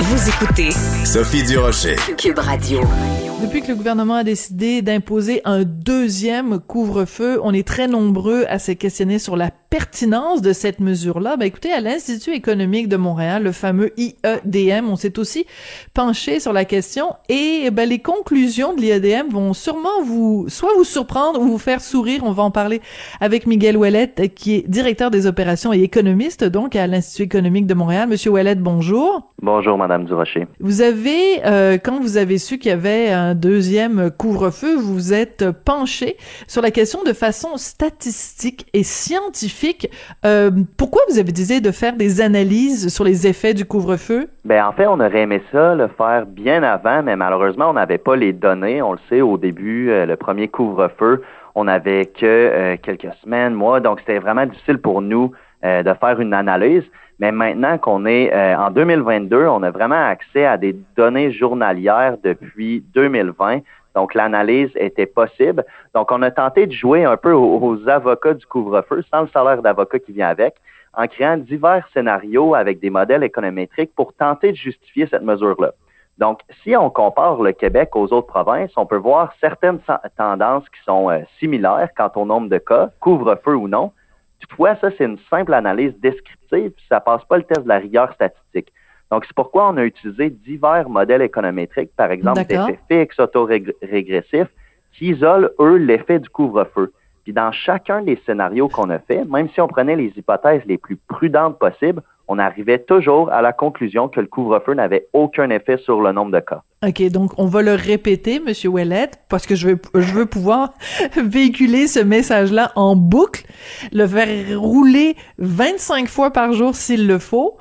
Vous écoutez Sophie Durocher. Cube Radio. Depuis que le gouvernement a décidé d'imposer un deuxième couvre-feu, on est très nombreux à se questionner sur la pertinence de cette mesure-là. Ben, écoutez, à l'Institut économique de Montréal, le fameux IEDM, on s'est aussi penché sur la question et ben, les conclusions de l'IEDM vont sûrement vous, soit vous surprendre ou vous faire sourire. On va en parler avec Miguel Ouellette, qui est directeur des opérations et économiste, donc, à l'Institut économique de Montréal. Monsieur Ouellette, bonjour. Bonjour, Madame Durocher. Vous avez, euh, quand vous avez su qu'il y avait un deuxième couvre-feu, vous êtes penché sur la question de façon statistique et scientifique. Euh, pourquoi vous avez décidé de faire des analyses sur les effets du couvre-feu? Ben, en fait, on aurait aimé ça le faire bien avant, mais malheureusement, on n'avait pas les données. On le sait, au début, euh, le premier couvre-feu, on n'avait que quelques semaines, mois, donc c'était vraiment difficile pour nous de faire une analyse. Mais maintenant qu'on est en 2022, on a vraiment accès à des données journalières depuis 2020. Donc, l'analyse était possible. Donc, on a tenté de jouer un peu aux, avocats du couvre-feu sans le salaire d'avocat qui vient avec, en créant divers scénarios avec des modèles économétriques pour tenter de justifier cette mesure-là. Donc, si on compare le Québec aux autres provinces, on peut voir certaines tendances qui sont euh, similaires quant au nombre de cas, couvre-feu ou non. Toutefois, ça, c'est une simple analyse descriptive, ça passe pas le test de la rigueur statistique. Donc, c'est pourquoi on a utilisé divers modèles économétriques, par exemple des effets fixes autorégressifs, qui isolent, eux, l'effet du couvre-feu. Dans chacun des scénarios qu'on a fait, même si on prenait les hypothèses les plus prudentes possibles, on arrivait toujours à la conclusion que le couvre-feu n'avait aucun effet sur le nombre de cas. OK, donc on va le répéter, Monsieur Ouellette, parce que je veux, je veux pouvoir véhiculer ce message-là en boucle, le faire rouler 25 fois par jour s'il le faut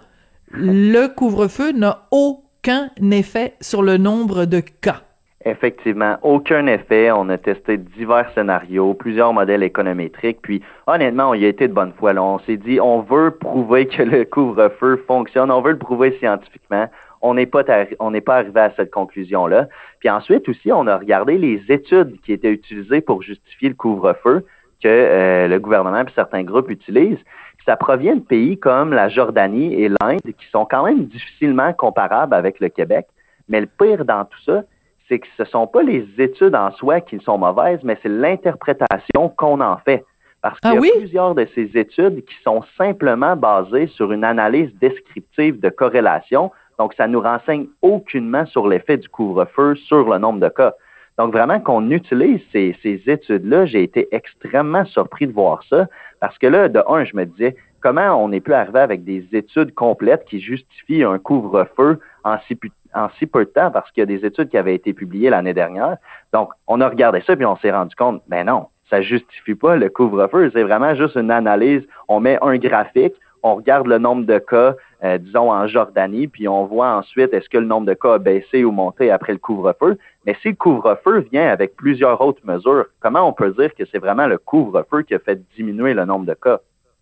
le couvre-feu n'a aucun effet sur le nombre de cas. Effectivement, aucun effet. On a testé divers scénarios, plusieurs modèles économétriques, puis honnêtement, on y a été de bonne foi. On s'est dit, on veut prouver que le couvre-feu fonctionne, on veut le prouver scientifiquement. On n'est pas, on n'est pas arrivé à cette conclusion-là. Puis ensuite aussi, on a regardé les études qui étaient utilisées pour justifier le couvre-feu que euh, le gouvernement et certains groupes utilisent ça provient de pays comme la Jordanie et l'Inde, qui sont quand même difficilement comparables avec le Québec. Mais le pire dans tout ça, c'est que ce ne sont pas les études en soi qui sont mauvaises, mais c'est l'interprétation qu'on en fait. Parce qu'il y a ah plusieurs de ces études qui sont simplement basées sur une analyse descriptive de corrélation. Donc, ça nous renseigne aucunement sur l'effet du couvre-feu sur le nombre de cas. Donc, vraiment, qu'on utilise ces, ces études-là, j'ai été extrêmement surpris de voir ça. Parce que là, de un, je me disais, comment on est pu arriver avec des études complètes qui justifient un couvre-feu en si, en si peu de temps, parce qu'il y a des études qui avaient été publiées l'année dernière. Donc, on a regardé ça, puis on s'est rendu compte, ben non, ça justifie pas le couvre-feu. C'est vraiment juste une analyse. On met un graphique, on regarde le nombre de cas, euh, disons, en Jordanie, puis on voit ensuite est-ce que le nombre de cas a baissé ou monté après le couvre-feu. Mais si le couvre-feu vient avec plusieurs autres mesures, comment on peut dire que c'est vraiment le couvre-feu qui a fait diminuer le nombre de cas?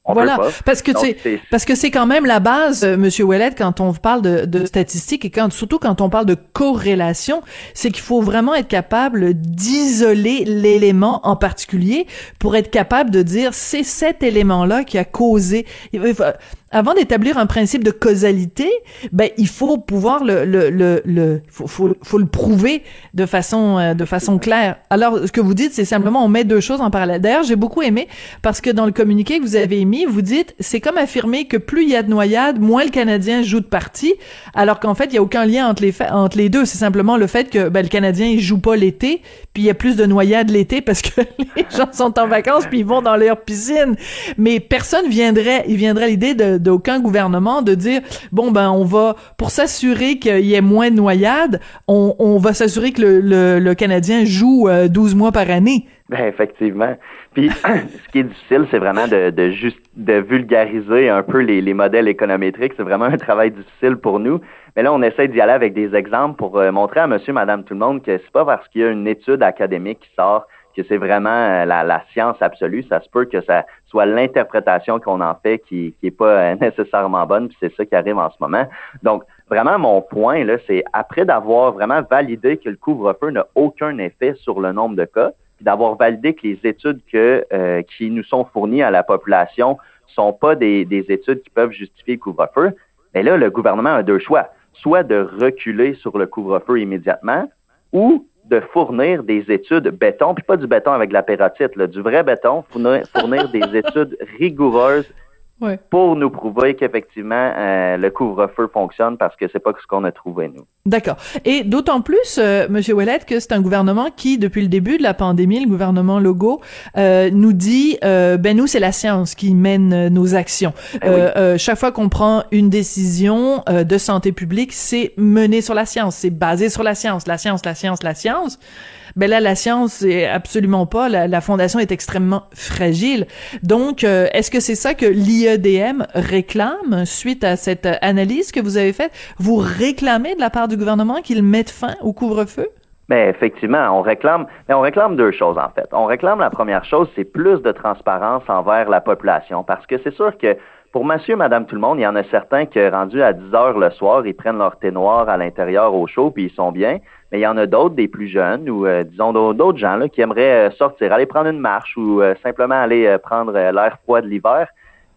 Voilà, parce que c'est parce que c'est quand même la base, euh, Monsieur Ouellet, quand on parle de, de statistiques et quand surtout quand on parle de corrélation, c'est qu'il faut vraiment être capable d'isoler l'élément en particulier pour être capable de dire c'est cet élément-là qui a causé avant d'établir un principe de causalité, ben il faut pouvoir le le le, le faut, faut, faut, le prouver de façon euh, de façon claire. Alors ce que vous dites, c'est simplement on met deux choses en parallèle. D'ailleurs, j'ai beaucoup aimé parce que dans le communiqué que vous avez émis, vous dites c'est comme affirmer que plus il y a de noyades, moins le Canadien joue de partie, alors qu'en fait il y a aucun lien entre les entre les deux. C'est simplement le fait que ben, le Canadien il joue pas l'été, puis il y a plus de noyades l'été parce que les gens sont en vacances puis ils vont dans leur piscine. Mais personne viendrait, il viendrait l'idée de d'aucun gouvernement de dire bon ben on va pour s'assurer qu'il y ait moins de noyades, on, on va s'assurer que le, le, Canadien joue 12 euh, mois par année. Ben effectivement. Puis ce qui est difficile, c'est vraiment de, de juste de vulgariser un peu les, les modèles économétriques. C'est vraiment un travail difficile pour nous. Mais là, on essaie d'y aller avec des exemples pour euh, montrer à monsieur, madame, tout le monde que c'est pas parce qu'il y a une étude académique qui sort que c'est vraiment euh, la, science absolue. Ça se peut que ça soit l'interprétation qu'on en fait qui qui est pas euh, nécessairement bonne, puis c'est ça qui arrive en ce moment. Donc, vraiment, mon point, là, c'est après d'avoir vraiment validé que le couvre-feu n'a aucun effet sur le nombre de cas, puis d'avoir validé que les études que, euh, qui nous sont fournies à la population sont pas des, des études qui peuvent justifier le couvre-feu, mais là, le gouvernement a deux choix. Soit de reculer sur le couvre-feu immédiatement ou de fournir des études béton, puis pas du béton avec la pératite, du vrai béton, fournir des études rigoureuses pour nous prouver qu'effectivement euh, le couvre-feu fonctionne parce que c'est pas ce qu'on a trouvé nous. D'accord. Et d'autant plus, euh, Monsieur Ouellet, que c'est un gouvernement qui, depuis le début de la pandémie, le gouvernement Logo, euh, nous dit, euh, ben nous c'est la science qui mène nos actions. Eh chaque fois qu'on prend une décision de santé publique, c'est mené sur la science, c'est basé sur la science, la science, la science, la science ben là la science est absolument pas. La, fondation est extrêmement fragile. Donc euh, est-ce que c'est ça que l'IEDM réclame suite à cette analyse que vous avez faite? Vous réclamez de la part du gouvernement qu'il mette fin au couvre-feu? Mais ben, effectivement, on réclame, mais on réclame deux choses en fait. On réclame la première chose, c'est plus de transparence envers la population, parce que c'est sûr que pour monsieur, madame, tout le monde, il y en a certains qui, rendus à 10 heures le soir, ils prennent leur thé noir à l'intérieur au chaud, puis ils sont bien. Mais il y en a d'autres, des plus jeunes, ou euh, disons d'autres gens là, qui aimeraient euh, sortir, aller prendre une marche ou euh, simplement aller prendre l'air froid de l'hiver.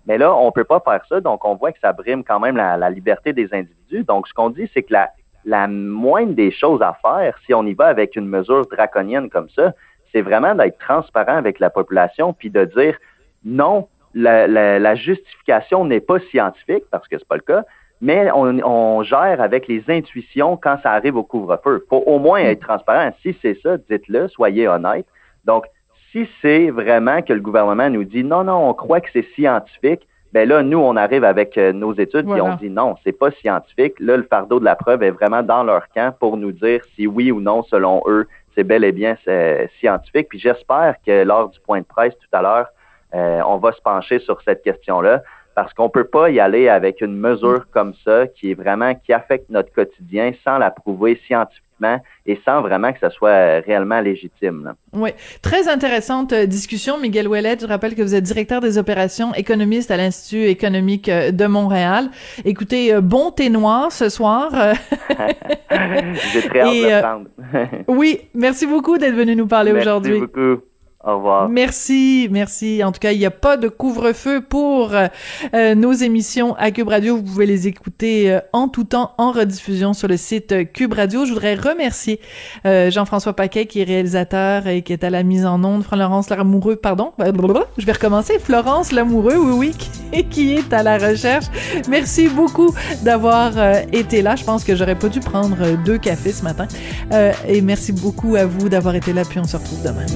Mais là, on peut pas faire ça, donc on voit que ça brime quand même la, liberté des individus. Donc, ce qu'on dit, c'est que la, la moindre des choses à faire, si on y va avec une mesure draconienne comme ça, c'est vraiment d'être transparent avec la population, puis de dire non, la, justification n'est pas scientifique, parce que c'est pas le cas, mais on, gère avec les intuitions quand ça arrive au couvre-feu. faut au moins être transparent. Si c'est ça, dites-le, soyez honnête. Donc, si c'est vraiment que le gouvernement nous dit non, non, on croit que c'est scientifique, ben là, nous, on arrive avec euh, nos études et on dit non, c'est pas scientifique. Là, le fardeau de la preuve est vraiment dans leur camp pour nous dire si oui ou non, selon eux, c'est bel et bien scientifique. Puis j'espère que lors du point de presse tout à l'heure, euh, on va se pencher sur cette question-là parce qu'on peut pas y aller avec une mesure comme ça qui est vraiment qui affecte notre quotidien sans la prouver scientifiquement et sans vraiment que ça soit réellement légitime. Oui, très intéressante euh, discussion, Miguel Ouellet. Je rappelle que vous êtes directeur des opérations économistes à l'Institut économique euh, de Montréal. Écoutez, bon thé noir ce soir. J'ai très hâte de oui, merci beaucoup d'être venu nous parler aujourd'hui. Merci beaucoup. Au revoir. Merci, merci. En tout cas, il n'y a pas de couvre-feu pour euh, nos émissions à Cube Radio. Vous pouvez les écouter euh, en tout temps en rediffusion sur le site euh, Cube Radio. Je voudrais remercier Jean-François Paquet qui est réalisateur et qui est à la mise en onde. Florence Lamoureux, pardon. Je vais recommencer. Florence Lamoureux, oui, oui, qui est à la recherche. Merci beaucoup d'avoir été là. Je pense que j'aurais pas dû prendre deux cafés ce matin. et merci beaucoup à vous d'avoir été là. Puis on se retrouve demain.